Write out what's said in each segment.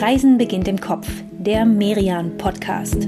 Reisen beginnt im Kopf, der Merian Podcast.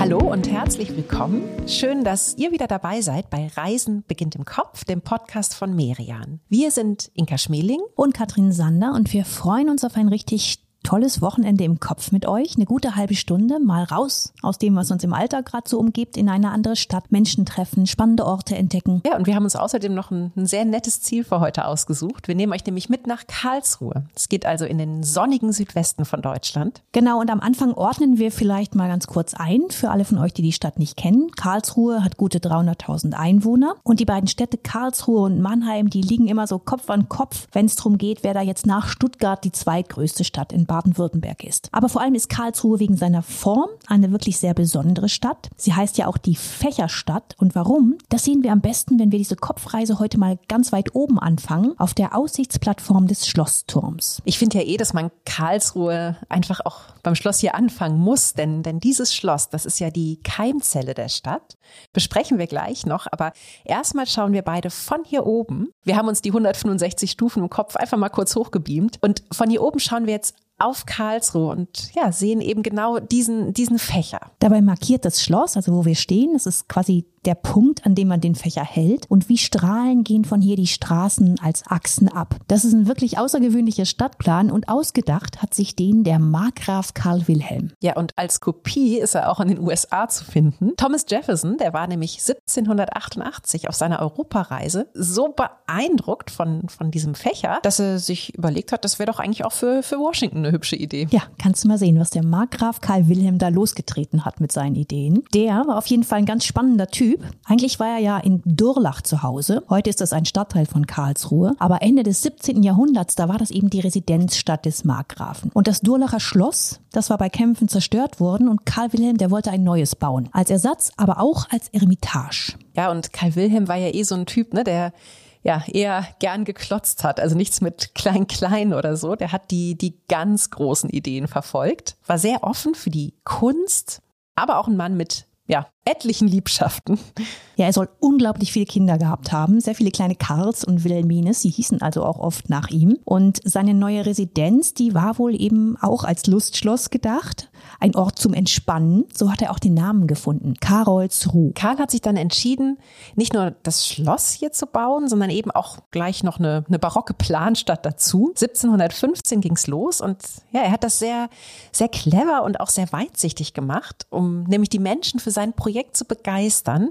Hallo und herzlich willkommen. Schön, dass ihr wieder dabei seid bei Reisen beginnt im Kopf, dem Podcast von Merian. Wir sind Inka Schmeling und Katrin Sander und wir freuen uns auf ein richtig tolles Wochenende im Kopf mit euch. Eine gute halbe Stunde mal raus aus dem, was uns im Alltag gerade so umgibt, in eine andere Stadt, Menschen treffen, spannende Orte entdecken. Ja, und wir haben uns außerdem noch ein, ein sehr nettes Ziel für heute ausgesucht. Wir nehmen euch nämlich mit nach Karlsruhe. Es geht also in den sonnigen Südwesten von Deutschland. Genau, und am Anfang ordnen wir vielleicht mal ganz kurz ein für alle von euch, die die Stadt nicht kennen. Karlsruhe hat gute 300.000 Einwohner und die beiden Städte Karlsruhe und Mannheim, die liegen immer so Kopf an Kopf, wenn es darum geht, wer da jetzt nach Stuttgart die zweitgrößte Stadt in Baden Baden-Württemberg ist. Aber vor allem ist Karlsruhe wegen seiner Form eine wirklich sehr besondere Stadt. Sie heißt ja auch die Fächerstadt. Und warum? Das sehen wir am besten, wenn wir diese Kopfreise heute mal ganz weit oben anfangen, auf der Aussichtsplattform des Schlossturms. Ich finde ja eh, dass man Karlsruhe einfach auch beim Schloss hier anfangen muss, denn, denn dieses Schloss, das ist ja die Keimzelle der Stadt. Besprechen wir gleich noch, aber erstmal schauen wir beide von hier oben. Wir haben uns die 165 Stufen im Kopf einfach mal kurz hochgebeamt und von hier oben schauen wir jetzt auf Karlsruhe und ja, sehen eben genau diesen, diesen Fächer. Dabei markiert das Schloss, also wo wir stehen, das ist quasi der Punkt, an dem man den Fächer hält. Und wie Strahlen gehen von hier die Straßen als Achsen ab. Das ist ein wirklich außergewöhnlicher Stadtplan und ausgedacht hat sich den der Markgraf Karl Wilhelm. Ja, und als Kopie ist er auch in den USA zu finden. Thomas Jefferson, der war nämlich 1788 auf seiner Europareise so beeindruckt von, von diesem Fächer, dass er sich überlegt hat, das wäre doch eigentlich auch für, für Washington eine hübsche Idee. Ja, kannst du mal sehen, was der Markgraf Karl Wilhelm da losgetreten hat mit seinen Ideen. Der war auf jeden Fall ein ganz spannender Typ Typ. Eigentlich war er ja in Durlach zu Hause. Heute ist das ein Stadtteil von Karlsruhe. Aber Ende des 17. Jahrhunderts, da war das eben die Residenzstadt des Markgrafen. Und das Durlacher Schloss, das war bei Kämpfen zerstört worden und Karl Wilhelm, der wollte ein neues bauen. Als Ersatz, aber auch als Eremitage. Ja, und Karl Wilhelm war ja eh so ein Typ, ne, der ja, eher gern geklotzt hat, also nichts mit klein-klein oder so. Der hat die, die ganz großen Ideen verfolgt, war sehr offen für die Kunst, aber auch ein Mann mit ja, etlichen Liebschaften. Ja, er soll unglaublich viele Kinder gehabt haben, sehr viele kleine Karls und Wilhelmines, sie hießen also auch oft nach ihm. Und seine neue Residenz, die war wohl eben auch als Lustschloss gedacht, ein Ort zum Entspannen. So hat er auch den Namen gefunden, Karolsruh. Karl hat sich dann entschieden, nicht nur das Schloss hier zu bauen, sondern eben auch gleich noch eine, eine barocke Planstadt dazu. 1715 ging's los und ja, er hat das sehr, sehr clever und auch sehr weitsichtig gemacht, um nämlich die Menschen für sein Projekt Projekt zu begeistern,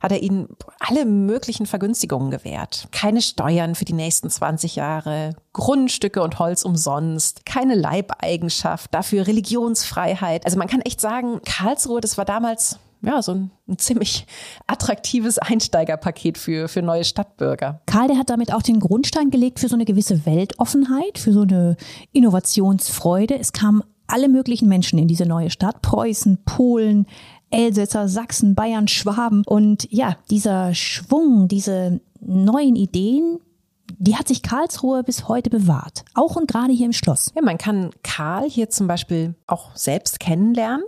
hat er ihnen alle möglichen Vergünstigungen gewährt. Keine Steuern für die nächsten 20 Jahre, Grundstücke und Holz umsonst, keine Leibeigenschaft, dafür Religionsfreiheit. Also man kann echt sagen, Karlsruhe, das war damals ja, so ein, ein, ziemlich attraktives Einsteigerpaket für, für neue Stadtbürger. Karl, der hat damit auch den Grundstein gelegt für so eine gewisse Weltoffenheit, für so eine Innovationsfreude. Es kamen alle möglichen Menschen in diese neue Stadt. Preußen, Polen, Elsässer, Sachsen, Bayern, Schwaben. Und ja, dieser Schwung, diese neuen Ideen, die hat sich Karlsruhe bis heute bewahrt. Auch und gerade hier im Schloss. Ja, man kann Karl hier zum Beispiel auch selbst kennenlernen.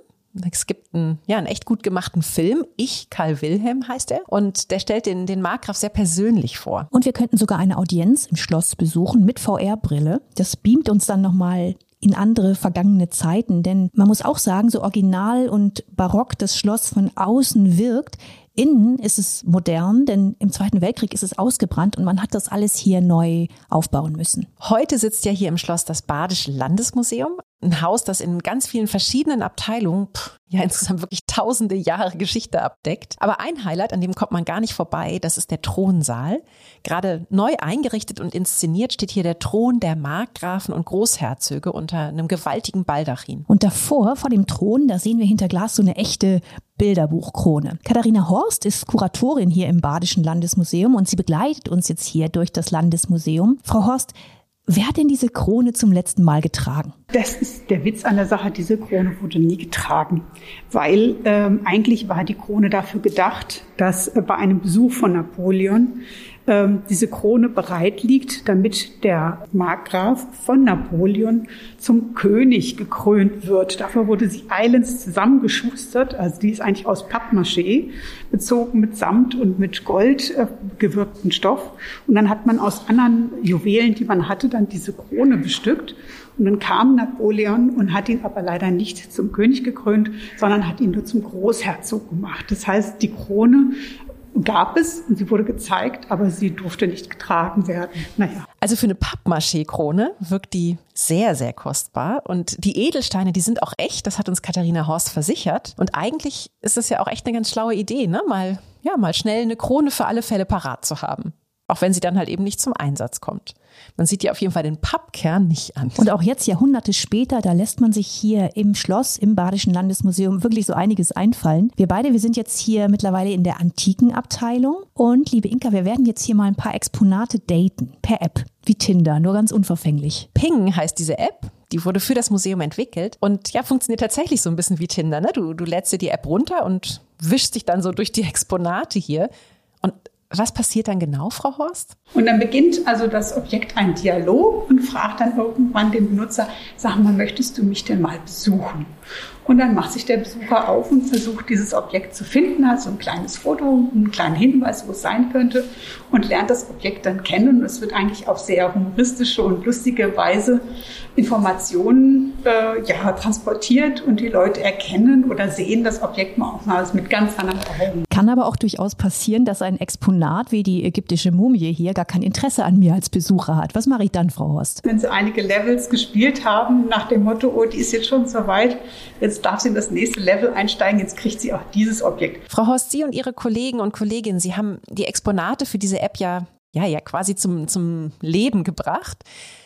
Es gibt einen, ja, einen echt gut gemachten Film. Ich, Karl Wilhelm heißt er. Und der stellt den, den Markgraf sehr persönlich vor. Und wir könnten sogar eine Audienz im Schloss besuchen mit VR-Brille. Das beamt uns dann nochmal in andere vergangene Zeiten. Denn man muss auch sagen, so original und barock das Schloss von außen wirkt, Innen ist es modern, denn im Zweiten Weltkrieg ist es ausgebrannt und man hat das alles hier neu aufbauen müssen. Heute sitzt ja hier im Schloss das Badische Landesmuseum, ein Haus, das in ganz vielen verschiedenen Abteilungen pff, ja insgesamt wirklich tausende Jahre Geschichte abdeckt. Aber ein Highlight, an dem kommt man gar nicht vorbei, das ist der Thronsaal. Gerade neu eingerichtet und inszeniert steht hier der Thron der Markgrafen und Großherzöge unter einem gewaltigen Baldachin. Und davor, vor dem Thron, da sehen wir hinter Glas so eine echte Bilderbuchkrone. Katharina Horst ist Kuratorin hier im Badischen Landesmuseum und sie begleitet uns jetzt hier durch das Landesmuseum. Frau Horst, Wer hat denn diese Krone zum letzten Mal getragen? Das ist der Witz an der Sache. Diese Krone wurde nie getragen, weil ähm, eigentlich war die Krone dafür gedacht, dass äh, bei einem Besuch von Napoleon ähm, diese Krone bereit liegt, damit der Markgraf von Napoleon zum König gekrönt wird. Dafür wurde sie eilends zusammengeschustert. Also die ist eigentlich aus Pappmaché, bezogen mit Samt und mit Gold äh, gewirkten Stoff. Und dann hat man aus anderen Juwelen, die man hatte, dann diese Krone bestückt. Und dann kam Napoleon und hat ihn aber leider nicht zum König gekrönt, sondern hat ihn nur zum Großherzog gemacht. Das heißt, die Krone gab es und sie wurde gezeigt, aber sie durfte nicht getragen werden. Naja. Also für eine Pappmaché-Krone wirkt die sehr, sehr kostbar. Und die Edelsteine, die sind auch echt. Das hat uns Katharina Horst versichert. Und eigentlich ist das ja auch echt eine ganz schlaue Idee, ne? Mal, ja, mal schnell eine Krone für alle Fälle parat zu haben. Auch wenn sie dann halt eben nicht zum Einsatz kommt. Man sieht ja auf jeden Fall den Pappkern nicht an. Und auch jetzt, Jahrhunderte später, da lässt man sich hier im Schloss, im Badischen Landesmuseum wirklich so einiges einfallen. Wir beide, wir sind jetzt hier mittlerweile in der antiken Abteilung. Und liebe Inka, wir werden jetzt hier mal ein paar Exponate daten. Per App. Wie Tinder, nur ganz unverfänglich. Ping heißt diese App. Die wurde für das Museum entwickelt und ja, funktioniert tatsächlich so ein bisschen wie Tinder. Ne? Du, du lädst dir die App runter und wischst dich dann so durch die Exponate hier. Und was passiert dann genau, Frau Horst? Und dann beginnt also das Objekt einen Dialog und fragt dann irgendwann den Benutzer, sag mal, möchtest du mich denn mal besuchen? Und dann macht sich der Besucher auf und versucht, dieses Objekt zu finden, hat so ein kleines Foto, einen kleinen Hinweis, wo es sein könnte und lernt das Objekt dann kennen. Und es wird eigentlich auf sehr humoristische und lustige Weise Informationen äh, ja, transportiert und die Leute erkennen oder sehen das Objekt mal auch mal mit ganz anderen Augen. Kann aber auch durchaus passieren, dass ein Exponat wie die ägyptische Mumie hier gar kein Interesse an mir als Besucher hat. Was mache ich dann, Frau Horst? Wenn Sie einige Levels gespielt haben, nach dem Motto, oh, die ist jetzt schon so weit, jetzt darf sie in das nächste Level einsteigen, jetzt kriegt sie auch dieses Objekt. Frau Horst, Sie und Ihre Kollegen und Kolleginnen, Sie haben die Exponate für diese App ja, ja, ja quasi zum, zum Leben gebracht.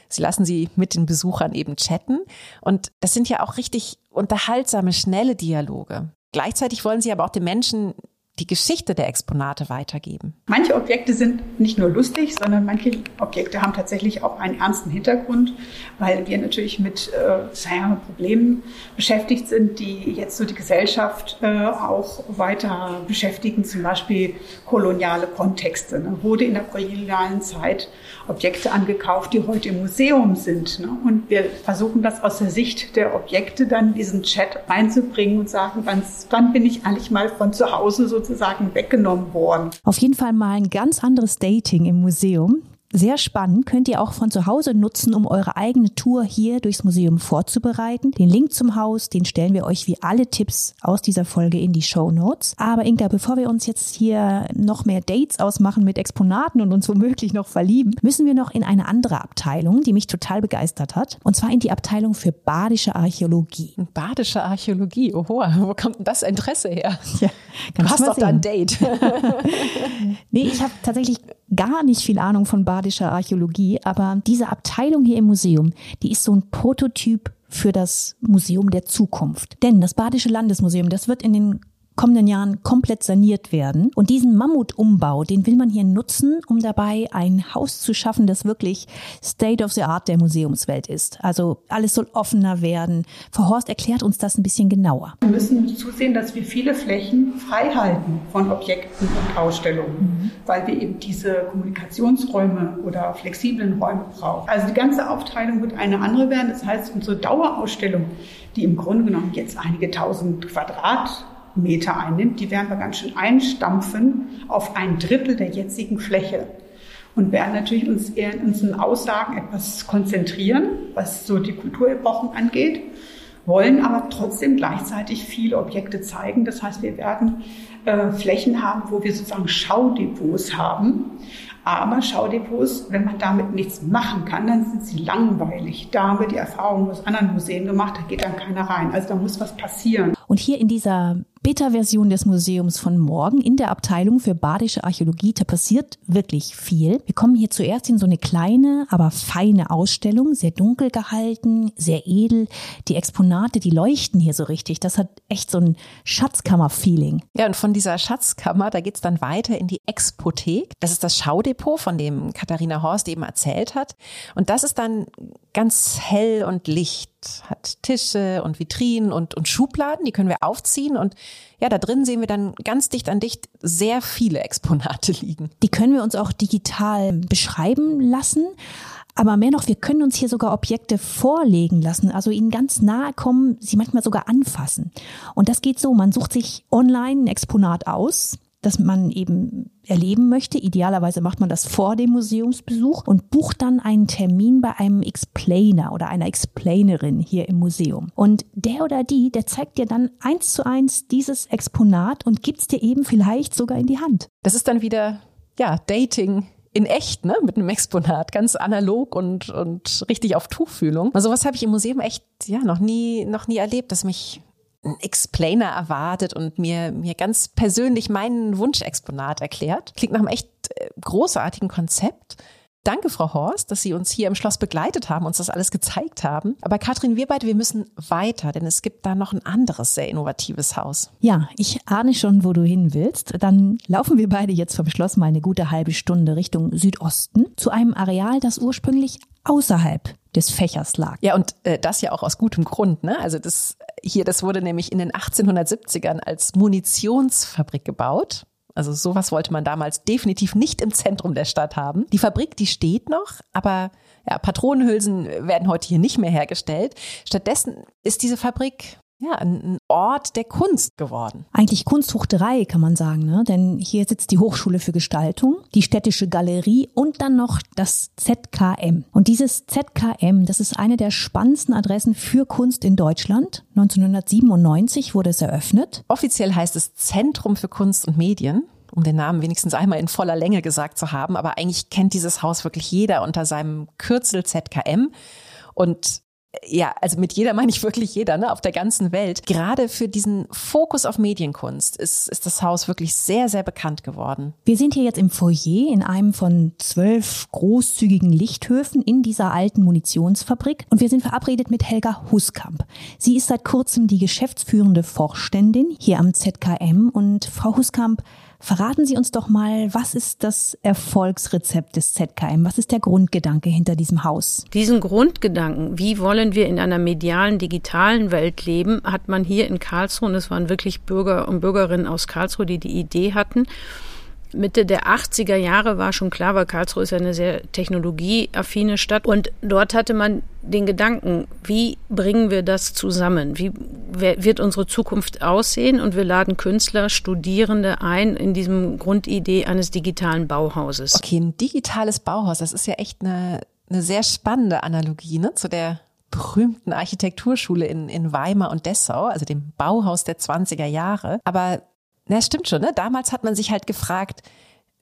Sie lassen sie mit den Besuchern eben chatten. Und das sind ja auch richtig unterhaltsame, schnelle Dialoge. Gleichzeitig wollen sie aber auch den Menschen die Geschichte der Exponate weitergeben. Manche Objekte sind nicht nur lustig, sondern manche Objekte haben tatsächlich auch einen ernsten Hintergrund, weil wir natürlich mit äh, Problemen beschäftigt sind, die jetzt so die Gesellschaft äh, auch weiter beschäftigen, zum Beispiel koloniale Kontexte. Ne? Wurde in der kolonialen Zeit Objekte angekauft, die heute im Museum sind. Ne? Und wir versuchen das aus der Sicht der Objekte dann in diesen Chat reinzubringen und sagen, wann, wann bin ich eigentlich mal von zu Hause sozusagen weggenommen worden. Auf jeden Fall mal ein ganz anderes Dating im Museum. Sehr spannend, könnt ihr auch von zu Hause nutzen, um eure eigene Tour hier durchs Museum vorzubereiten. Den Link zum Haus, den stellen wir euch wie alle Tipps aus dieser Folge in die Show Notes. Aber Inka, bevor wir uns jetzt hier noch mehr Dates ausmachen mit Exponaten und uns womöglich noch verlieben, müssen wir noch in eine andere Abteilung, die mich total begeistert hat. Und zwar in die Abteilung für badische Archäologie. Badische Archäologie, oho, wo kommt denn das Interesse her? Ja, du hast doch da ein Date. nee, ich habe tatsächlich gar nicht viel Ahnung von badischer Archäologie, aber diese Abteilung hier im Museum, die ist so ein Prototyp für das Museum der Zukunft. Denn das Badische Landesmuseum, das wird in den kommenden Jahren komplett saniert werden. Und diesen Mammutumbau, den will man hier nutzen, um dabei ein Haus zu schaffen, das wirklich State of the Art der Museumswelt ist. Also alles soll offener werden. Frau Horst erklärt uns das ein bisschen genauer. Wir müssen zusehen, dass wir viele Flächen frei halten von Objekten und Ausstellungen, mhm. weil wir eben diese Kommunikationsräume oder flexiblen Räume brauchen. Also die ganze Aufteilung wird eine andere werden. Das heißt, unsere Dauerausstellung, die im Grunde genommen jetzt einige tausend Quadrat Meter einnimmt, die werden wir ganz schön einstampfen auf ein Drittel der jetzigen Fläche und werden natürlich uns eher in unseren Aussagen etwas konzentrieren, was so die Kulturepochen angeht, wollen aber trotzdem gleichzeitig viele Objekte zeigen. Das heißt, wir werden äh, Flächen haben, wo wir sozusagen Schaudepots haben. Aber Schaudepots, wenn man damit nichts machen kann, dann sind sie langweilig. Da haben wir die Erfahrung aus anderen Museen gemacht, da geht dann keiner rein. Also da muss was passieren. Und hier in dieser Beta-Version des Museums von morgen in der Abteilung für badische Archäologie. Da passiert wirklich viel. Wir kommen hier zuerst in so eine kleine, aber feine Ausstellung, sehr dunkel gehalten, sehr edel. Die Exponate, die leuchten hier so richtig. Das hat echt so ein Schatzkammer-Feeling. Ja, und von dieser Schatzkammer, da geht's dann weiter in die Expothek. Das ist das Schaudepot, von dem Katharina Horst eben erzählt hat. Und das ist dann ganz hell und licht hat Tische und Vitrinen und, und Schubladen, die können wir aufziehen und ja, da drin sehen wir dann ganz dicht an dicht sehr viele Exponate liegen. Die können wir uns auch digital beschreiben lassen. Aber mehr noch, wir können uns hier sogar Objekte vorlegen lassen, also ihnen ganz nahe kommen, sie manchmal sogar anfassen. Und das geht so, man sucht sich online ein Exponat aus, das man eben erleben möchte. Idealerweise macht man das vor dem Museumsbesuch und bucht dann einen Termin bei einem Explainer oder einer Explainerin hier im Museum. Und der oder die, der zeigt dir dann eins zu eins dieses Exponat und gibt's dir eben vielleicht sogar in die Hand. Das ist dann wieder, ja, Dating in echt, ne, mit einem Exponat, ganz analog und, und richtig auf Tuchfühlung. Also was habe ich im Museum echt, ja, noch nie, noch nie erlebt, dass mich ein Explainer erwartet und mir, mir ganz persönlich meinen Wunschexponat erklärt. Klingt nach einem echt äh, großartigen Konzept. Danke, Frau Horst, dass Sie uns hier im Schloss begleitet haben, uns das alles gezeigt haben. Aber Katrin, wir beide, wir müssen weiter, denn es gibt da noch ein anderes sehr innovatives Haus. Ja, ich ahne schon, wo du hin willst. Dann laufen wir beide jetzt vom Schloss mal eine gute halbe Stunde Richtung Südosten zu einem Areal, das ursprünglich außerhalb des Fächers lag. Ja, und äh, das ja auch aus gutem Grund. Ne? Also das hier, das wurde nämlich in den 1870ern als Munitionsfabrik gebaut. Also sowas wollte man damals definitiv nicht im Zentrum der Stadt haben. Die Fabrik, die steht noch, aber ja, Patronenhülsen werden heute hier nicht mehr hergestellt. Stattdessen ist diese Fabrik ja, ein Ort der Kunst geworden. Eigentlich Kunst hoch drei, kann man sagen, ne? denn hier sitzt die Hochschule für Gestaltung, die Städtische Galerie und dann noch das ZKM. Und dieses ZKM, das ist eine der spannendsten Adressen für Kunst in Deutschland. 1997 wurde es eröffnet. Offiziell heißt es Zentrum für Kunst und Medien um den Namen wenigstens einmal in voller Länge gesagt zu haben. Aber eigentlich kennt dieses Haus wirklich jeder unter seinem Kürzel ZKM. Und ja, also mit jeder meine ich wirklich jeder, ne, auf der ganzen Welt. Gerade für diesen Fokus auf Medienkunst ist, ist das Haus wirklich sehr, sehr bekannt geworden. Wir sind hier jetzt im Foyer in einem von zwölf großzügigen Lichthöfen in dieser alten Munitionsfabrik und wir sind verabredet mit Helga Huskamp. Sie ist seit kurzem die geschäftsführende Vorständin hier am ZKM und Frau Huskamp, Verraten Sie uns doch mal, was ist das Erfolgsrezept des ZKM? Was ist der Grundgedanke hinter diesem Haus? Diesen Grundgedanken, wie wollen wir in einer medialen, digitalen Welt leben, hat man hier in Karlsruhe, und es waren wirklich Bürger und Bürgerinnen aus Karlsruhe, die die Idee hatten, Mitte der 80er Jahre war schon klar, weil Karlsruhe ist ja eine sehr technologieaffine Stadt. Und dort hatte man den Gedanken, wie bringen wir das zusammen? Wie wird unsere Zukunft aussehen? Und wir laden Künstler, Studierende ein in diesem Grundidee eines digitalen Bauhauses. Okay, ein digitales Bauhaus, das ist ja echt eine, eine sehr spannende Analogie ne, zu der berühmten Architekturschule in, in Weimar und Dessau, also dem Bauhaus der 20er Jahre. Aber na, stimmt schon, ne? Damals hat man sich halt gefragt,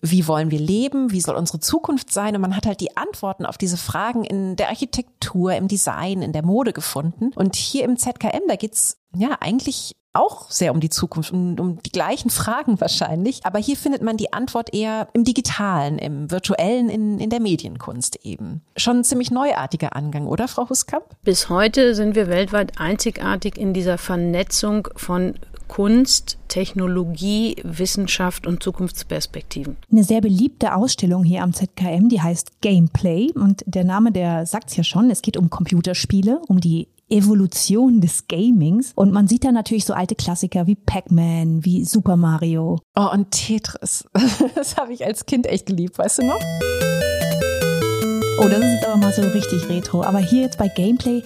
wie wollen wir leben, wie soll unsere Zukunft sein? Und man hat halt die Antworten auf diese Fragen in der Architektur, im Design, in der Mode gefunden. Und hier im ZKM, da geht's ja eigentlich auch sehr um die Zukunft, um, um die gleichen Fragen wahrscheinlich. Aber hier findet man die Antwort eher im Digitalen, im Virtuellen, in, in der Medienkunst eben. Schon ein ziemlich neuartiger Angang, oder, Frau Huskamp? Bis heute sind wir weltweit einzigartig in dieser Vernetzung von Kunst, Technologie, Wissenschaft und Zukunftsperspektiven. Eine sehr beliebte Ausstellung hier am ZKM, die heißt Gameplay und der Name, der sagt's ja schon, es geht um Computerspiele, um die Evolution des Gamings und man sieht da natürlich so alte Klassiker wie Pac-Man, wie Super Mario. Oh, und Tetris. Das habe ich als Kind echt geliebt, weißt du noch? Oh, das ist aber mal so richtig retro. Aber hier jetzt bei Gameplay,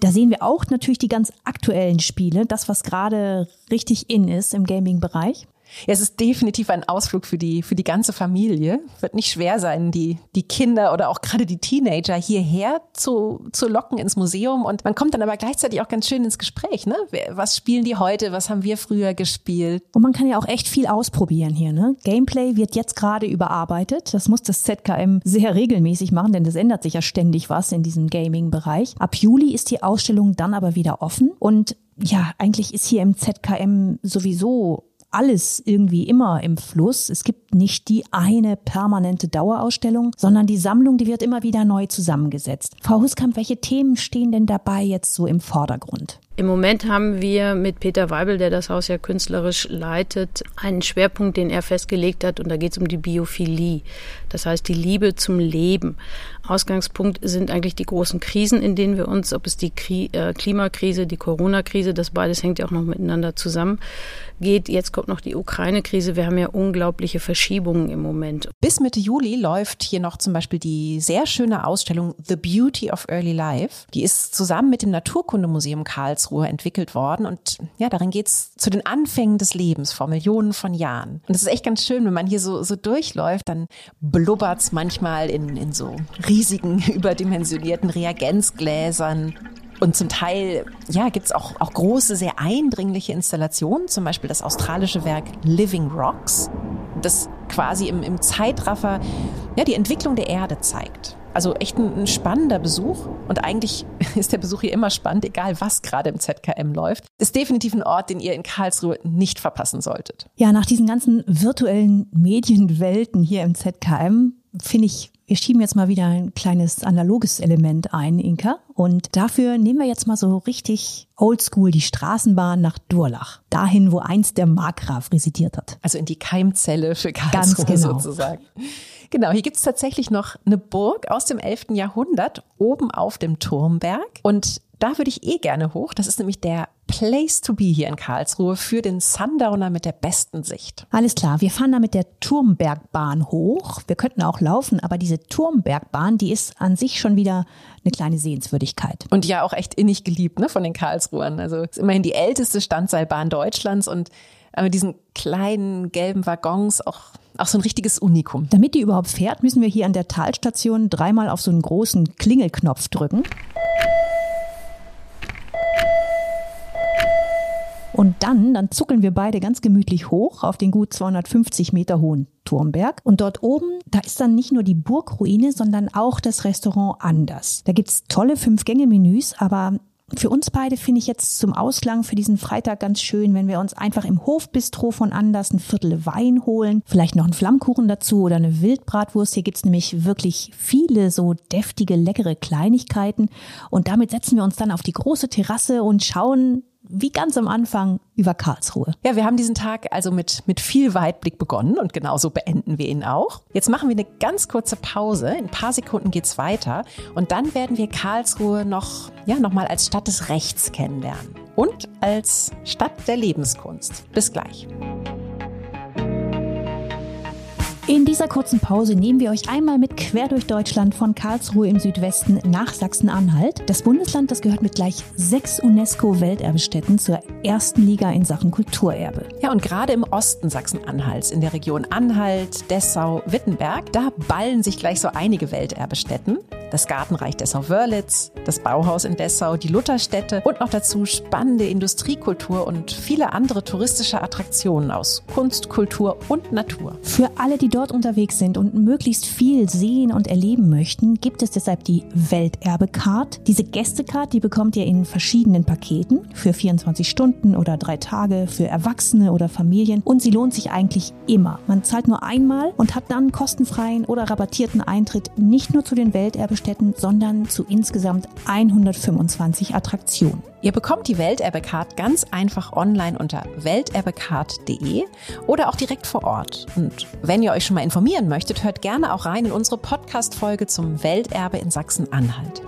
da sehen wir auch natürlich die ganz aktuellen Spiele, das, was gerade richtig in ist im Gaming-Bereich. Ja, es ist definitiv ein Ausflug für die, für die ganze Familie. Wird nicht schwer sein, die, die Kinder oder auch gerade die Teenager hierher zu, zu locken ins Museum. Und man kommt dann aber gleichzeitig auch ganz schön ins Gespräch. Ne? Was spielen die heute? Was haben wir früher gespielt? Und man kann ja auch echt viel ausprobieren hier. Ne? Gameplay wird jetzt gerade überarbeitet. Das muss das ZKM sehr regelmäßig machen, denn es ändert sich ja ständig was in diesem Gaming-Bereich. Ab Juli ist die Ausstellung dann aber wieder offen. Und ja, eigentlich ist hier im ZKM sowieso alles irgendwie immer im Fluss. Es gibt nicht die eine permanente Dauerausstellung, sondern die Sammlung, die wird immer wieder neu zusammengesetzt. Frau Huskamp, welche Themen stehen denn dabei jetzt so im Vordergrund? Im Moment haben wir mit Peter Weibel, der das Haus ja künstlerisch leitet, einen Schwerpunkt, den er festgelegt hat, und da geht es um die Biophilie. Das heißt, die Liebe zum Leben. Ausgangspunkt sind eigentlich die großen Krisen, in denen wir uns, ob es die äh, Klimakrise, die Corona-Krise, das beides hängt ja auch noch miteinander zusammen, geht. Jetzt kommt noch die Ukraine-Krise. Wir haben ja unglaubliche Verschiebungen im Moment. Bis Mitte Juli läuft hier noch zum Beispiel die sehr schöne Ausstellung The Beauty of Early Life. Die ist zusammen mit dem Naturkundemuseum Karlsruhe entwickelt worden. Und ja, darin geht es zu den Anfängen des Lebens vor Millionen von Jahren. Und es ist echt ganz schön, wenn man hier so, so durchläuft, dann blubbert es manchmal in, in so riesigen, überdimensionierten Reagenzgläsern. Und zum Teil, ja, gibt's auch, auch große, sehr eindringliche Installationen, zum Beispiel das australische Werk Living Rocks, das quasi im, im Zeitraffer ja, die Entwicklung der Erde zeigt. Also echt ein, ein, spannender Besuch. Und eigentlich ist der Besuch hier immer spannend, egal was gerade im ZKM läuft. Ist definitiv ein Ort, den ihr in Karlsruhe nicht verpassen solltet. Ja, nach diesen ganzen virtuellen Medienwelten hier im ZKM finde ich wir schieben jetzt mal wieder ein kleines analoges Element ein, Inka. Und dafür nehmen wir jetzt mal so richtig oldschool die Straßenbahn nach Durlach. Dahin, wo einst der Markgraf residiert hat. Also in die Keimzelle für Karlsruhe Ganz genau. sozusagen. Genau, hier gibt's tatsächlich noch eine Burg aus dem 11. Jahrhundert oben auf dem Turmberg. Und da würde ich eh gerne hoch. Das ist nämlich der Place to be hier in Karlsruhe für den Sundowner mit der besten Sicht. Alles klar, wir fahren da mit der Turmbergbahn hoch. Wir könnten auch laufen, aber diese Turmbergbahn, die ist an sich schon wieder eine kleine Sehenswürdigkeit. Und ja auch echt innig geliebt ne, von den Karlsruhern. Also ist immerhin die älteste Standseilbahn Deutschlands und mit diesen kleinen gelben Waggons auch auch so ein richtiges Unikum. Damit die überhaupt fährt, müssen wir hier an der Talstation dreimal auf so einen großen Klingelknopf drücken. Und dann, dann zuckeln wir beide ganz gemütlich hoch auf den gut 250 Meter hohen Turmberg. Und dort oben, da ist dann nicht nur die Burgruine, sondern auch das Restaurant Anders. Da gibt's tolle Fünf-Gänge-Menüs, aber für uns beide finde ich jetzt zum Ausklang für diesen Freitag ganz schön, wenn wir uns einfach im Hofbistro von Anders ein Viertel Wein holen, vielleicht noch einen Flammkuchen dazu oder eine Wildbratwurst. Hier gibt's nämlich wirklich viele so deftige, leckere Kleinigkeiten. Und damit setzen wir uns dann auf die große Terrasse und schauen wie ganz am Anfang über Karlsruhe. Ja, wir haben diesen Tag also mit, mit viel Weitblick begonnen und genauso beenden wir ihn auch. Jetzt machen wir eine ganz kurze Pause. In ein paar Sekunden geht's weiter und dann werden wir Karlsruhe noch, ja, noch mal als Stadt des Rechts kennenlernen und als Stadt der Lebenskunst. Bis gleich. In dieser kurzen Pause nehmen wir euch einmal mit quer durch Deutschland von Karlsruhe im Südwesten nach Sachsen-Anhalt. Das Bundesland, das gehört mit gleich sechs UNESCO-Welterbestätten zur ersten Liga in Sachen Kulturerbe. Ja, und gerade im Osten Sachsen-Anhalts, in der Region Anhalt, Dessau, Wittenberg, da ballen sich gleich so einige Welterbestätten das Gartenreich Dessau-Wörlitz, das Bauhaus in Dessau, die Lutherstätte und noch dazu spannende Industriekultur und viele andere touristische Attraktionen aus Kunst, Kultur und Natur. Für alle, die dort unterwegs sind und möglichst viel sehen und erleben möchten, gibt es deshalb die Welterbe-Card. Diese Gästecard, die bekommt ihr in verschiedenen Paketen für 24 Stunden oder drei Tage für Erwachsene oder Familien und sie lohnt sich eigentlich immer. Man zahlt nur einmal und hat dann kostenfreien oder rabattierten Eintritt nicht nur zu den Welterbe Welterbestätten, sondern zu insgesamt 125 Attraktionen. Ihr bekommt die Welterbecard ganz einfach online unter welterbecard.de oder auch direkt vor Ort. Und wenn ihr euch schon mal informieren möchtet, hört gerne auch rein in unsere Podcast-Folge zum Welterbe in Sachsen-Anhalt.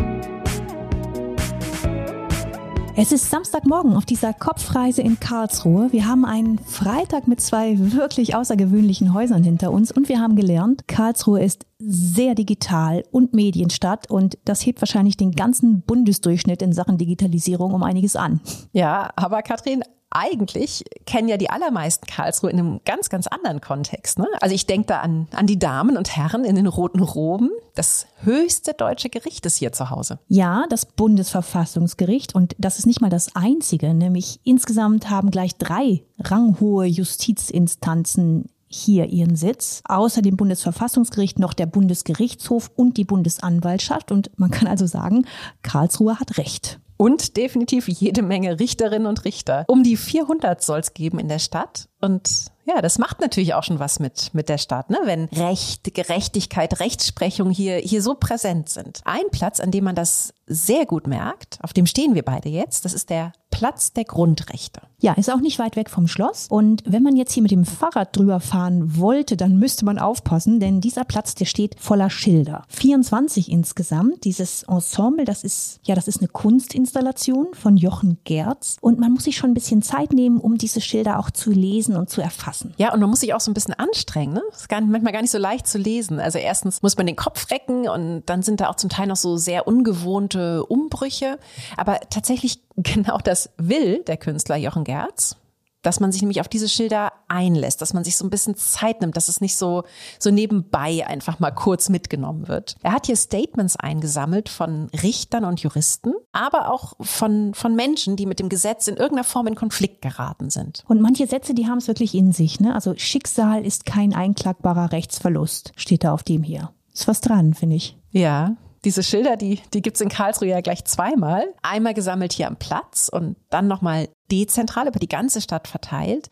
Es ist Samstagmorgen auf dieser Kopfreise in Karlsruhe. Wir haben einen Freitag mit zwei wirklich außergewöhnlichen Häusern hinter uns und wir haben gelernt, Karlsruhe ist sehr digital und Medienstadt und das hebt wahrscheinlich den ganzen Bundesdurchschnitt in Sachen Digitalisierung um einiges an. Ja, aber Katrin, eigentlich kennen ja die allermeisten Karlsruhe in einem ganz, ganz anderen Kontext. Ne? Also ich denke da an, an die Damen und Herren in den roten Roben. Das höchste deutsche Gericht ist hier zu Hause. Ja, das Bundesverfassungsgericht. Und das ist nicht mal das einzige. Nämlich insgesamt haben gleich drei ranghohe Justizinstanzen hier ihren Sitz. Außer dem Bundesverfassungsgericht noch der Bundesgerichtshof und die Bundesanwaltschaft. Und man kann also sagen, Karlsruhe hat Recht und definitiv jede Menge Richterinnen und Richter. Um die 400 soll es geben in der Stadt. Und ja, das macht natürlich auch schon was mit, mit der Stadt, ne? wenn Recht, Gerechtigkeit, Rechtsprechung hier, hier so präsent sind. Ein Platz, an dem man das sehr gut merkt, auf dem stehen wir beide jetzt, das ist der Platz der Grundrechte. Ja, ist auch nicht weit weg vom Schloss. Und wenn man jetzt hier mit dem Fahrrad drüber fahren wollte, dann müsste man aufpassen, denn dieser Platz, der steht voller Schilder. 24 insgesamt. Dieses Ensemble, das ist, ja, das ist eine Kunstinstallation von Jochen Gerz. Und man muss sich schon ein bisschen Zeit nehmen, um diese Schilder auch zu lesen und zu erfassen. Ja, und man muss sich auch so ein bisschen anstrengen. Ne? Ist gar, manchmal gar nicht so leicht zu lesen. Also erstens muss man den Kopf recken und dann sind da auch zum Teil noch so sehr ungewohnte Umbrüche. Aber tatsächlich genau das will der Künstler Jochen Gerz dass man sich nämlich auf diese Schilder einlässt, dass man sich so ein bisschen Zeit nimmt, dass es nicht so, so nebenbei einfach mal kurz mitgenommen wird. Er hat hier Statements eingesammelt von Richtern und Juristen, aber auch von, von Menschen, die mit dem Gesetz in irgendeiner Form in Konflikt geraten sind. Und manche Sätze, die haben es wirklich in sich. Ne? Also Schicksal ist kein einklagbarer Rechtsverlust, steht da auf dem hier. Ist was dran, finde ich. Ja, diese Schilder, die, die gibt's in Karlsruhe ja gleich zweimal. Einmal gesammelt hier am Platz und dann nochmal dezentral über die ganze Stadt verteilt.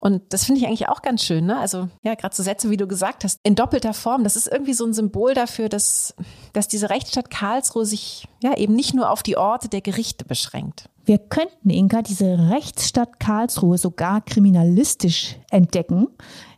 Und das finde ich eigentlich auch ganz schön, ne? Also ja, gerade so Sätze, wie du gesagt hast, in doppelter Form. Das ist irgendwie so ein Symbol dafür, dass, dass diese Rechtsstadt Karlsruhe sich ja eben nicht nur auf die Orte der Gerichte beschränkt. Wir könnten, Inka, diese Rechtsstadt Karlsruhe sogar kriminalistisch entdecken.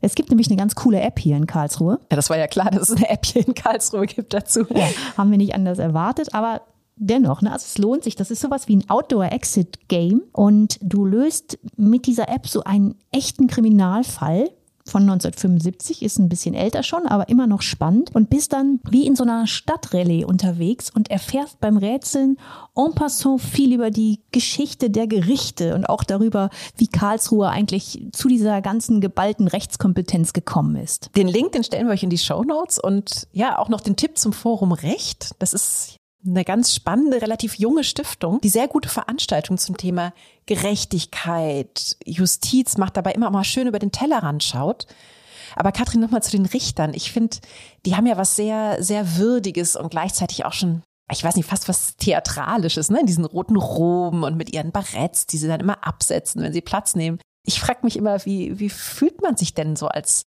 Es gibt nämlich eine ganz coole App hier in Karlsruhe. Ja, das war ja klar, dass es eine App hier in Karlsruhe gibt dazu. Ja, haben wir nicht anders erwartet, aber dennoch, ne, also es lohnt sich. Das ist sowas wie ein Outdoor-Exit-Game und du löst mit dieser App so einen echten Kriminalfall von 1975, ist ein bisschen älter schon, aber immer noch spannend und bist dann wie in so einer Stadtrallye unterwegs und erfährst beim Rätseln en passant viel über die Geschichte der Gerichte und auch darüber, wie Karlsruhe eigentlich zu dieser ganzen geballten Rechtskompetenz gekommen ist. Den Link, den stellen wir euch in die Show Notes und ja, auch noch den Tipp zum Forum Recht. Das ist eine ganz spannende, relativ junge Stiftung, die sehr gute Veranstaltungen zum Thema Gerechtigkeit, Justiz macht, dabei immer mal schön über den Tellerrand schaut. Aber Katrin, nochmal zu den Richtern. Ich finde, die haben ja was sehr, sehr Würdiges und gleichzeitig auch schon, ich weiß nicht, fast was Theatralisches, ne? In diesen roten Roben und mit ihren Baretts, die sie dann immer absetzen, wenn sie Platz nehmen. Ich frage mich immer, wie, wie fühlt man sich denn so als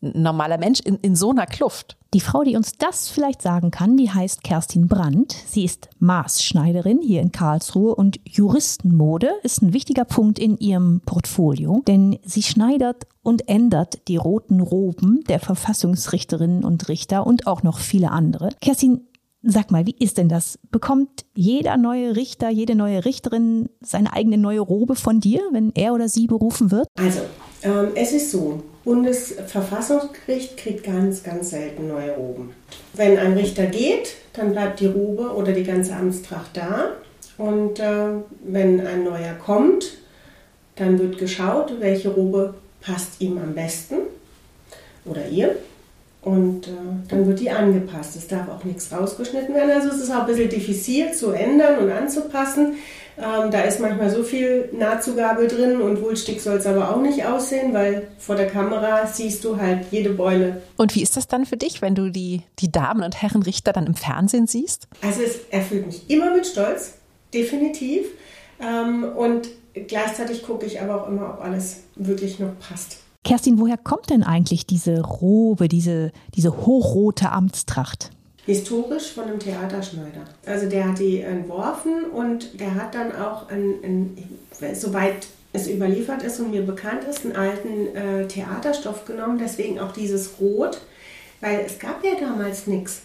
normaler Mensch in, in so einer Kluft? Die Frau, die uns das vielleicht sagen kann, die heißt Kerstin Brandt. Sie ist Maßschneiderin hier in Karlsruhe und Juristenmode ist ein wichtiger Punkt in ihrem Portfolio, denn sie schneidert und ändert die roten Roben der Verfassungsrichterinnen und Richter und auch noch viele andere. Kerstin, Sag mal, wie ist denn das? Bekommt jeder neue Richter, jede neue Richterin seine eigene neue Robe von dir, wenn er oder sie berufen wird? Also, ähm, es ist so, Bundesverfassungsgericht kriegt ganz, ganz selten neue Roben. Wenn ein Richter geht, dann bleibt die Robe oder die ganze Amtstracht da. Und äh, wenn ein neuer kommt, dann wird geschaut, welche Robe passt ihm am besten oder ihr. Und äh, dann wird die angepasst. Es darf auch nichts rausgeschnitten werden. Also es ist auch ein bisschen diffizil zu ändern und anzupassen. Ähm, da ist manchmal so viel Nahtzugabe drin und wohlstick soll es aber auch nicht aussehen, weil vor der Kamera siehst du halt jede Beule. Und wie ist das dann für dich, wenn du die, die Damen und Herren Richter dann im Fernsehen siehst? Also es erfüllt mich immer mit Stolz, definitiv. Ähm, und gleichzeitig gucke ich aber auch immer, ob alles wirklich noch passt. Kerstin, woher kommt denn eigentlich diese Robe, diese, diese hochrote Amtstracht? Historisch von einem Theaterschneider. Also der hat die entworfen und der hat dann auch, ein, ein, soweit es überliefert ist und mir bekannt ist, einen alten äh, Theaterstoff genommen, deswegen auch dieses Rot, weil es gab ja damals nichts.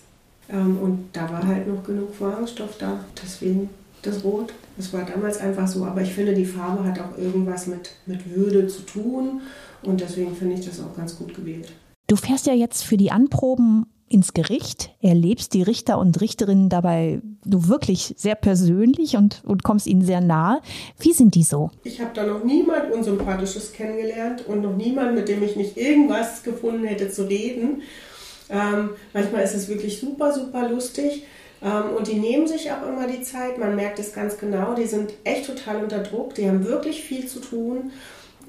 Ähm, und da war halt noch genug Vorhangstoff da, deswegen das Rot. Das war damals einfach so, aber ich finde, die Farbe hat auch irgendwas mit, mit Würde zu tun und deswegen finde ich das auch ganz gut gewählt. Du fährst ja jetzt für die Anproben ins Gericht, erlebst die Richter und Richterinnen dabei du wirklich sehr persönlich und, und kommst ihnen sehr nahe. Wie sind die so? Ich habe da noch niemand Unsympathisches kennengelernt und noch niemand, mit dem ich nicht irgendwas gefunden hätte zu reden. Ähm, manchmal ist es wirklich super, super lustig. Ähm, und die nehmen sich auch immer die Zeit. Man merkt es ganz genau. Die sind echt total unter Druck. Die haben wirklich viel zu tun.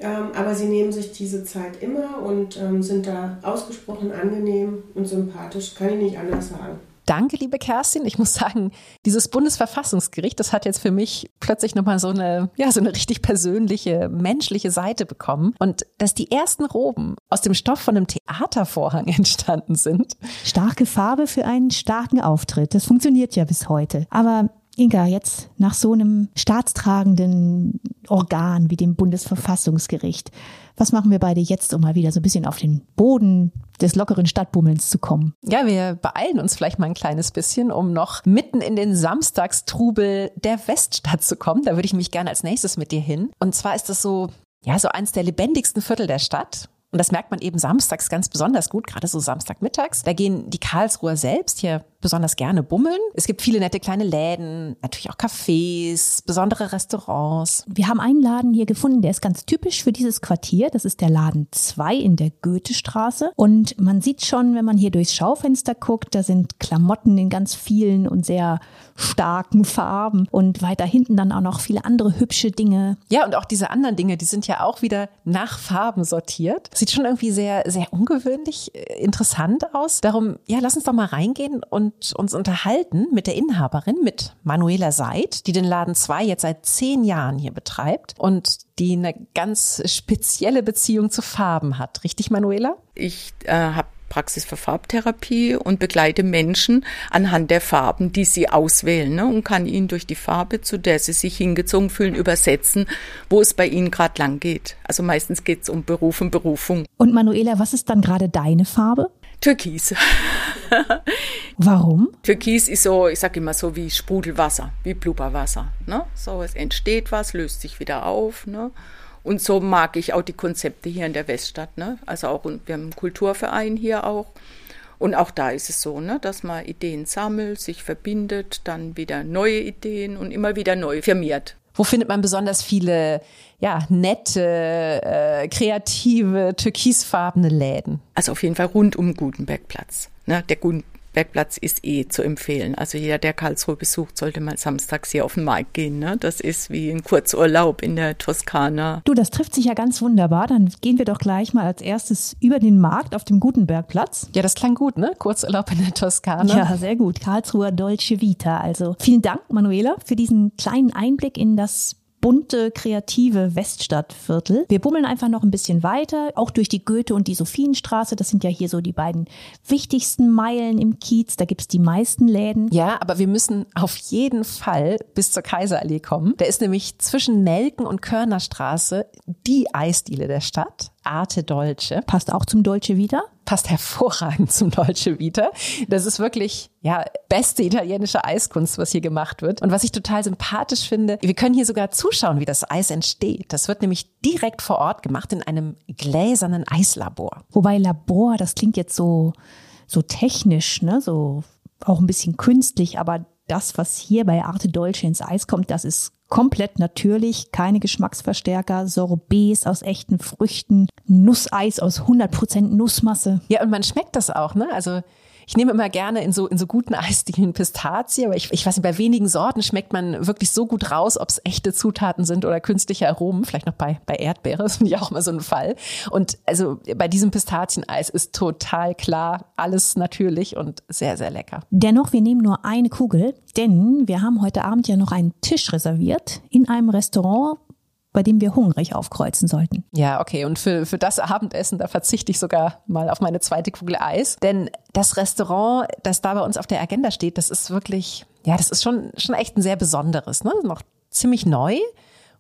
Ähm, aber sie nehmen sich diese Zeit immer und ähm, sind da ausgesprochen angenehm und sympathisch, kann ich nicht anders sagen. Danke, liebe Kerstin. Ich muss sagen, dieses Bundesverfassungsgericht, das hat jetzt für mich plötzlich nochmal so eine, ja, so eine richtig persönliche, menschliche Seite bekommen. Und dass die ersten Roben aus dem Stoff von einem Theatervorhang entstanden sind. Starke Farbe für einen starken Auftritt. Das funktioniert ja bis heute. Aber Inga, jetzt nach so einem staatstragenden Organ wie dem Bundesverfassungsgericht, was machen wir beide jetzt, um mal wieder so ein bisschen auf den Boden des lockeren Stadtbummelns zu kommen? Ja, wir beeilen uns vielleicht mal ein kleines bisschen, um noch mitten in den Samstagstrubel der Weststadt zu kommen. Da würde ich mich gerne als nächstes mit dir hin. Und zwar ist das so, ja, so eins der lebendigsten Viertel der Stadt. Und das merkt man eben samstags ganz besonders gut, gerade so Samstagmittags. Da gehen die Karlsruher selbst hier besonders gerne bummeln. Es gibt viele nette kleine Läden, natürlich auch Cafés, besondere Restaurants. Wir haben einen Laden hier gefunden, der ist ganz typisch für dieses Quartier. Das ist der Laden 2 in der Goethestraße. Und man sieht schon, wenn man hier durchs Schaufenster guckt, da sind Klamotten in ganz vielen und sehr starken Farben und weiter hinten dann auch noch viele andere hübsche Dinge. Ja, und auch diese anderen Dinge, die sind ja auch wieder nach Farben sortiert. Sieht schon irgendwie sehr, sehr ungewöhnlich äh, interessant aus. Darum, ja, lass uns doch mal reingehen und uns unterhalten mit der Inhaberin, mit Manuela Seid, die den Laden 2 jetzt seit zehn Jahren hier betreibt und die eine ganz spezielle Beziehung zu Farben hat. Richtig, Manuela? Ich äh, habe Praxis für Farbtherapie und begleite Menschen anhand der Farben, die sie auswählen ne, und kann ihnen durch die Farbe, zu der sie sich hingezogen fühlen, übersetzen, wo es bei ihnen gerade lang geht. Also meistens geht es um Beruf und Berufung. Und Manuela, was ist dann gerade deine Farbe? Türkis. Warum? Türkis ist so, ich sag immer so wie Sprudelwasser, wie Blubberwasser. Ne? So, es entsteht was, löst sich wieder auf. Ne? Und so mag ich auch die Konzepte hier in der Weststadt. Ne? Also auch, wir haben einen Kulturverein hier auch. Und auch da ist es so, ne, dass man Ideen sammelt, sich verbindet, dann wieder neue Ideen und immer wieder neu firmiert. Wo findet man besonders viele, ja, nette, äh, kreative, türkisfarbene Läden? Also auf jeden Fall rund um Gutenbergplatz. Ne? Der Bergplatz ist eh zu empfehlen. Also jeder, der Karlsruhe besucht, sollte mal samstags hier auf den Markt gehen. Ne? Das ist wie ein Kurzurlaub in der Toskana. Du, das trifft sich ja ganz wunderbar. Dann gehen wir doch gleich mal als erstes über den Markt auf dem Gutenbergplatz. Ja, das klang gut, ne? Kurzurlaub in der Toskana. Ja, sehr gut. Karlsruher Dolce Vita. Also vielen Dank, Manuela, für diesen kleinen Einblick in das bunte, kreative Weststadtviertel. Wir bummeln einfach noch ein bisschen weiter, auch durch die Goethe- und die Sophienstraße. Das sind ja hier so die beiden wichtigsten Meilen im Kiez. Da gibt's die meisten Läden. Ja, aber wir müssen auf jeden Fall bis zur Kaiserallee kommen. Da ist nämlich zwischen Nelken und Körnerstraße die Eisdiele der Stadt. Arte Dolce. Passt auch zum Dolce Vita? Passt hervorragend zum Dolce Vita. Das ist wirklich, ja, beste italienische Eiskunst, was hier gemacht wird. Und was ich total sympathisch finde, wir können hier sogar zuschauen, wie das Eis entsteht. Das wird nämlich direkt vor Ort gemacht in einem gläsernen Eislabor. Wobei Labor, das klingt jetzt so, so technisch, ne, so auch ein bisschen künstlich, aber das, was hier bei Arte Dolce ins Eis kommt, das ist komplett natürlich, keine Geschmacksverstärker, Sorbets aus echten Früchten, Nusseis aus 100% Nussmasse. Ja, und man schmeckt das auch, ne? Also ich nehme immer gerne in so, in so guten Eisdielen Pistazie, aber ich, ich weiß nicht, bei wenigen Sorten schmeckt man wirklich so gut raus, ob es echte Zutaten sind oder künstliche Aromen. Vielleicht noch bei, bei Erdbeere, das finde ich auch immer so ein Fall. Und also bei diesem Pistazieneis ist total klar, alles natürlich und sehr, sehr lecker. Dennoch, wir nehmen nur eine Kugel, denn wir haben heute Abend ja noch einen Tisch reserviert in einem Restaurant, bei dem wir hungrig aufkreuzen sollten. Ja, okay. Und für, für das Abendessen, da verzichte ich sogar mal auf meine zweite Kugel Eis. Denn das Restaurant, das da bei uns auf der Agenda steht, das ist wirklich, ja, das ist schon, schon echt ein sehr besonderes, ne? Noch ziemlich neu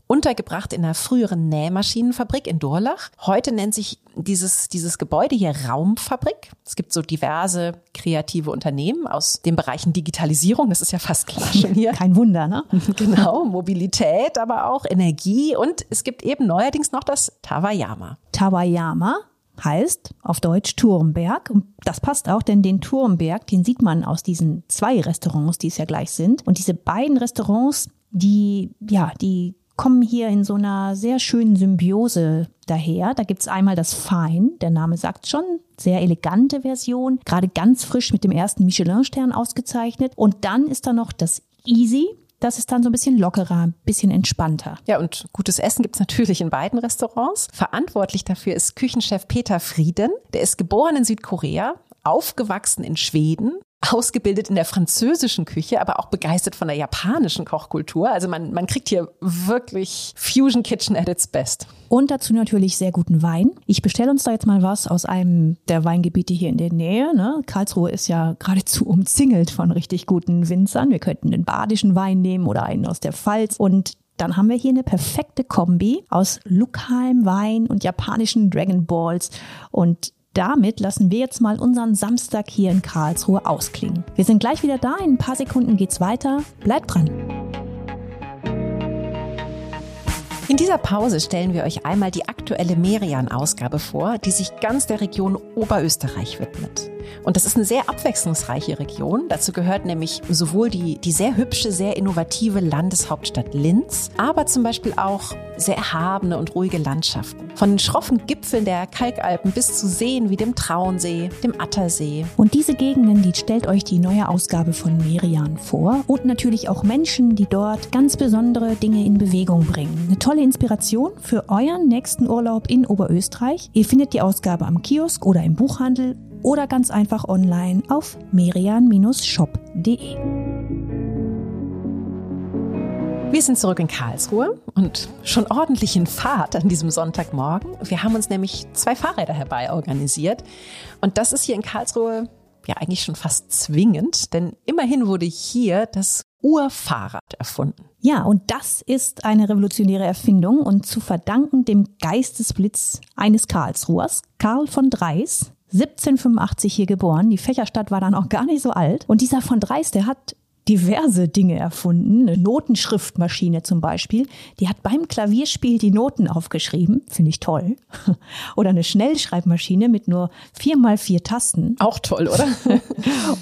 untergebracht in einer früheren Nähmaschinenfabrik in Durlach. Heute nennt sich dieses, dieses Gebäude hier Raumfabrik. Es gibt so diverse kreative Unternehmen aus den Bereichen Digitalisierung, das ist ja fast klar schon hier. Kein Wunder, ne? Genau, Mobilität, aber auch Energie und es gibt eben neuerdings noch das Tawayama. Tawayama heißt auf Deutsch Turmberg. Und das passt auch, denn den Turmberg, den sieht man aus diesen zwei Restaurants, die es ja gleich sind. Und diese beiden Restaurants, die, ja, die kommen hier in so einer sehr schönen Symbiose daher. Da gibt's einmal das Fine, der Name sagt schon, sehr elegante Version, gerade ganz frisch mit dem ersten Michelin-Stern ausgezeichnet. Und dann ist da noch das Easy, das ist dann so ein bisschen lockerer, ein bisschen entspannter. Ja, und gutes Essen gibt's natürlich in beiden Restaurants. Verantwortlich dafür ist Küchenchef Peter Frieden. Der ist geboren in Südkorea, aufgewachsen in Schweden, ausgebildet in der französischen Küche, aber auch begeistert von der japanischen Kochkultur. Also man, man kriegt hier wirklich Fusion Kitchen at its best. Und dazu natürlich sehr guten Wein. Ich bestelle uns da jetzt mal was aus einem der Weingebiete hier in der Nähe. Ne? Karlsruhe ist ja geradezu umzingelt von richtig guten Winzern. Wir könnten den badischen Wein nehmen oder einen aus der Pfalz. Und dann haben wir hier eine perfekte Kombi aus lokalem Wein und japanischen Dragon Balls. Und damit lassen wir jetzt mal unseren Samstag hier in Karlsruhe ausklingen. Wir sind gleich wieder da. In ein paar Sekunden geht's weiter. Bleibt dran. In dieser Pause stellen wir euch einmal die aktuelle Merian-Ausgabe vor, die sich ganz der Region Oberösterreich widmet. Und das ist eine sehr abwechslungsreiche Region. Dazu gehört nämlich sowohl die, die sehr hübsche, sehr innovative Landeshauptstadt Linz, aber zum Beispiel auch sehr erhabene und ruhige Landschaften. Von den schroffen Gipfeln der Kalkalpen bis zu Seen wie dem Traunsee, dem Attersee. Und diese Gegenden, die stellt euch die neue Ausgabe von Merian vor. Und natürlich auch Menschen, die dort ganz besondere Dinge in Bewegung bringen. Eine tolle Inspiration für euren nächsten Urlaub in Oberösterreich. Ihr findet die Ausgabe am Kiosk oder im Buchhandel oder ganz einfach online auf merian-shop.de. Wir sind zurück in Karlsruhe und schon ordentlich in Fahrt an diesem Sonntagmorgen. Wir haben uns nämlich zwei Fahrräder herbei organisiert. Und das ist hier in Karlsruhe ja eigentlich schon fast zwingend, denn immerhin wurde hier das Urfahrrad erfunden. Ja, und das ist eine revolutionäre Erfindung und zu verdanken dem Geistesblitz eines Karlsruhers, Karl von Dreis, 1785 hier geboren. Die Fächerstadt war dann auch gar nicht so alt. Und dieser von Dreis, der hat diverse Dinge erfunden. Eine Notenschriftmaschine zum Beispiel. Die hat beim Klavierspiel die Noten aufgeschrieben. Finde ich toll. Oder eine Schnellschreibmaschine mit nur vier mal vier Tasten. Auch toll, oder?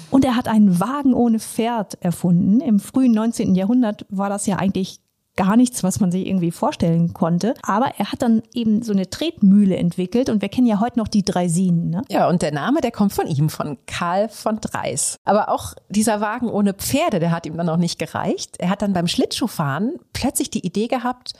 Und er hat einen Wagen ohne Pferd erfunden. Im frühen 19. Jahrhundert war das ja eigentlich gar nichts, was man sich irgendwie vorstellen konnte. Aber er hat dann eben so eine Tretmühle entwickelt und wir kennen ja heute noch die Dreisinen. Ne? Ja, und der Name, der kommt von ihm, von Karl von Dreis. Aber auch dieser Wagen ohne Pferde, der hat ihm dann auch nicht gereicht. Er hat dann beim Schlittschuhfahren plötzlich die Idee gehabt,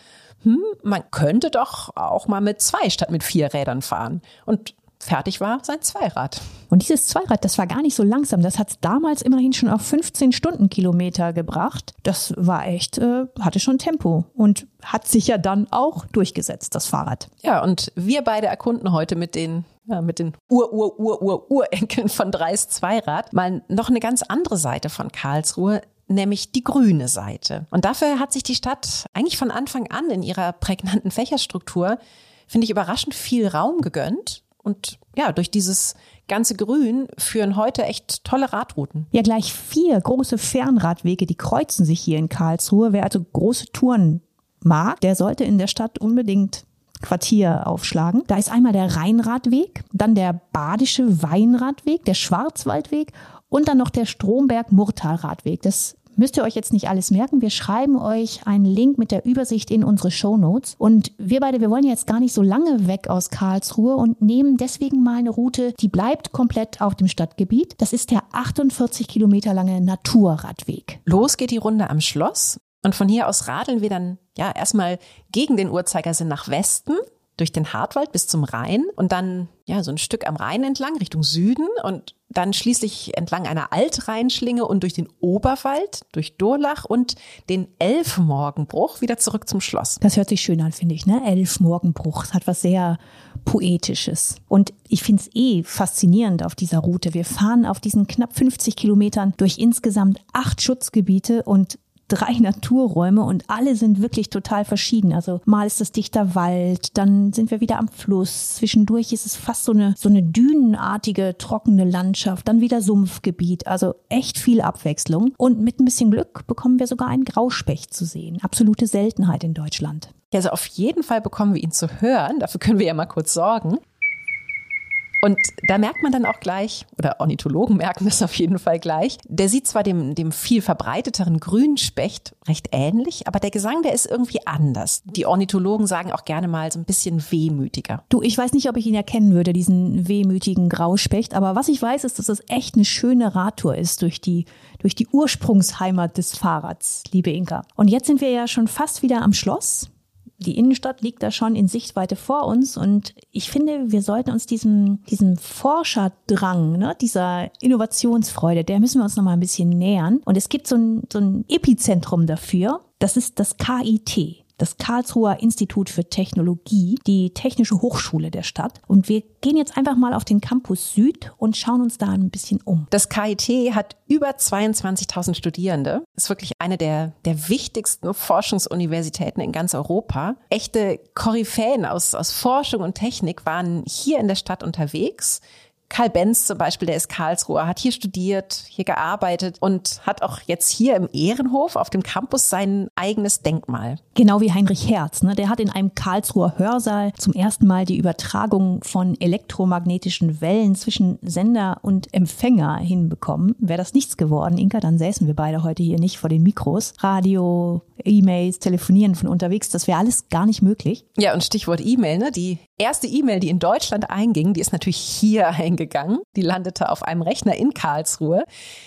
hm, man könnte doch auch mal mit zwei statt mit vier Rädern fahren. Und fertig war sein Zweirad. Und dieses Zweirad, das war gar nicht so langsam. Das hat es damals immerhin schon auf 15 Stundenkilometer gebracht. Das war echt, äh, hatte schon Tempo und hat sich ja dann auch durchgesetzt, das Fahrrad. Ja, und wir beide erkunden heute mit den ja, mit den Ur-Ur-Ur-Ur-Urenkeln von Dreis Zweirad mal noch eine ganz andere Seite von Karlsruhe, nämlich die grüne Seite. Und dafür hat sich die Stadt eigentlich von Anfang an in ihrer prägnanten Fächerstruktur, finde ich, überraschend viel Raum gegönnt und ja, durch dieses ganze Grün führen heute echt tolle Radrouten. Ja, gleich vier große Fernradwege, die kreuzen sich hier in Karlsruhe. Wer also große Touren mag, der sollte in der Stadt unbedingt Quartier aufschlagen. Da ist einmal der Rheinradweg, dann der Badische Weinradweg, der Schwarzwaldweg und dann noch der Stromberg-Murtal-Radweg. Das müsst ihr euch jetzt nicht alles merken. Wir schreiben euch einen Link mit der Übersicht in unsere Show Notes. Und wir beide, wir wollen jetzt gar nicht so lange weg aus Karlsruhe und nehmen deswegen mal eine Route, die bleibt komplett auf dem Stadtgebiet. Das ist der 48 Kilometer lange Naturradweg. Los geht die Runde am Schloss. Und von hier aus radeln wir dann ja erstmal gegen den Uhrzeigersinn nach Westen durch den Hartwald bis zum Rhein und dann ja so ein Stück am Rhein entlang Richtung Süden und dann schließlich entlang einer Altrheinschlinge und durch den Oberwald, durch Durlach und den Elfmorgenbruch wieder zurück zum Schloss. Das hört sich schön an, finde ich, ne? Elfmorgenbruch. Das hat was sehr Poetisches. Und ich finde es eh faszinierend auf dieser Route. Wir fahren auf diesen knapp 50 Kilometern durch insgesamt acht Schutzgebiete und drei Naturräume und alle sind wirklich total verschieden. Also mal ist es dichter Wald, dann sind wir wieder am Fluss. Zwischendurch ist es fast so eine, so eine dünenartige, trockene Landschaft, dann wieder Sumpfgebiet. Also echt viel Abwechslung. Und mit ein bisschen Glück bekommen wir sogar einen Grauspecht zu sehen. Absolute Seltenheit in Deutschland. Also auf jeden Fall bekommen wir ihn zu hören. Dafür können wir ja mal kurz sorgen. Und da merkt man dann auch gleich, oder Ornithologen merken das auf jeden Fall gleich, der sieht zwar dem, dem viel verbreiteteren Grünspecht recht ähnlich, aber der Gesang, der ist irgendwie anders. Die Ornithologen sagen auch gerne mal so ein bisschen wehmütiger. Du, ich weiß nicht, ob ich ihn erkennen würde, diesen wehmütigen Grauspecht, aber was ich weiß, ist, dass es echt eine schöne Radtour ist durch die, durch die Ursprungsheimat des Fahrrads, liebe Inka. Und jetzt sind wir ja schon fast wieder am Schloss Die Innenstadt liegt da schon in Sichtweite vor uns und ich finde, wir sollten uns diesem, diesem Forscherdrang, ne, dieser Innovationsfreude, der müssen wir uns noch mal ein bisschen nähern. Und es gibt so ein, so ein Epizentrum dafür. Das ist das KIT das Karlsruher Institut für Technologie, die Technische Hochschule der Stadt. Und wir gehen jetzt einfach mal auf den Campus Süd und schauen uns da ein bisschen um. Das KIT hat über 22.000 Studierende, ist wirklich eine der, der wichtigsten Forschungsuniversitäten in ganz Europa. Echte Koryphäen aus, aus Forschung und Technik waren hier in der Stadt unterwegs. Karl Benz zum Beispiel, der ist Karlsruher, hat hier studiert, hier gearbeitet und hat auch jetzt hier im Ehrenhof auf dem Campus sein eigenes Denkmal. Genau wie Heinrich Herz, ne? der hat in einem Karlsruher Hörsaal zum ersten Mal die Übertragung von elektromagnetischen Wellen zwischen Sender und Empfänger hinbekommen. Wäre das nichts geworden, Inka, dann säßen wir beide heute hier nicht vor den Mikros. Radio, E-Mails, Telefonieren von unterwegs, das wäre alles gar nicht möglich. Ja, und Stichwort E-Mail, ne? Die erste E-Mail, die in Deutschland einging, die ist natürlich hier eingegangen. Die landete auf einem Rechner in Karlsruhe.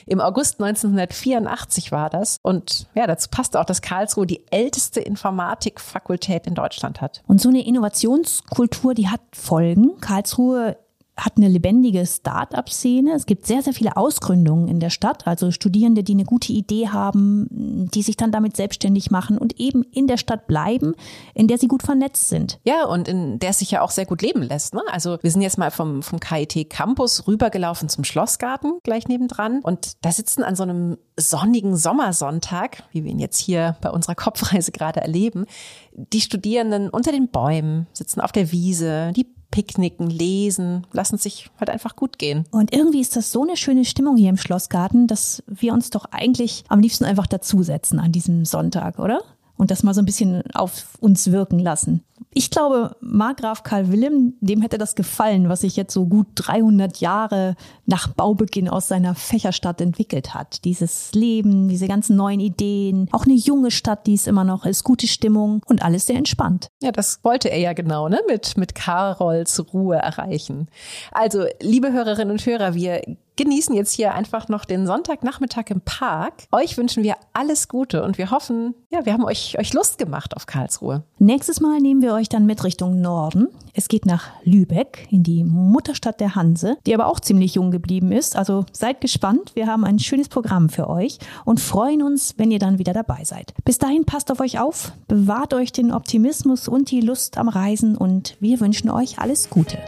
Im August 1984 war das. Und ja, dazu passt auch, dass Karlsruhe die älteste Informatikfakultät in Deutschland hat. Und so eine Innovationskultur, die hat Folgen. Karlsruhe hat eine lebendige Start-up-Szene. Es gibt sehr, sehr viele Ausgründungen in der Stadt, also Studierende, die eine gute Idee haben, die sich dann damit selbstständig machen und eben in der Stadt bleiben, in der sie gut vernetzt sind. Ja, und in der sich ja auch sehr gut leben lässt. Ne? Also wir sind jetzt mal vom, vom KIT Campus rübergelaufen zum Schlossgarten, gleich nebendran. Und da sitzen an so einem sonnigen Sommersonntag, wie wir ihn jetzt hier bei unserer Kopfreise gerade erleben, die Studierenden unter den Bäumen, sitzen auf der Wiese, die picknicken, lesen, lassen sich halt einfach gut gehen. Und irgendwie ist das so eine schöne Stimmung hier im Schlossgarten, dass wir uns doch eigentlich am liebsten einfach dazusetzen an diesem Sonntag, oder? Und das mal so ein bisschen auf uns wirken lassen. Ich glaube, Markgraf Karl Wilhelm, dem hätte das gefallen, was sich jetzt so gut 300 Jahre nach Baubeginn aus seiner Fächerstadt entwickelt hat. Dieses Leben, diese ganzen neuen Ideen, auch eine junge Stadt, die es immer noch ist, gute Stimmung und alles sehr entspannt. Ja, das wollte er ja genau, ne? Mit, mit Karols Ruhe erreichen. Also, liebe Hörerinnen und Hörer, wir genießen jetzt hier einfach noch den Sonntagnachmittag im Park. Euch wünschen wir alles Gute und wir hoffen, ja, wir haben euch, euch Lust gemacht auf Karlsruhe. Nächstes Mal nehmen wir euch dann mit Richtung Norden. Es geht nach Lübeck, in die Mutterstadt der Hanse, die aber auch ziemlich jung geblieben ist. Also seid gespannt. Wir haben ein schönes Programm für euch und freuen uns, wenn ihr dann wieder dabei seid. Bis dahin passt auf euch auf, bewahrt euch den Optimismus und die Lust am Reisen und wir wünschen euch alles Gute.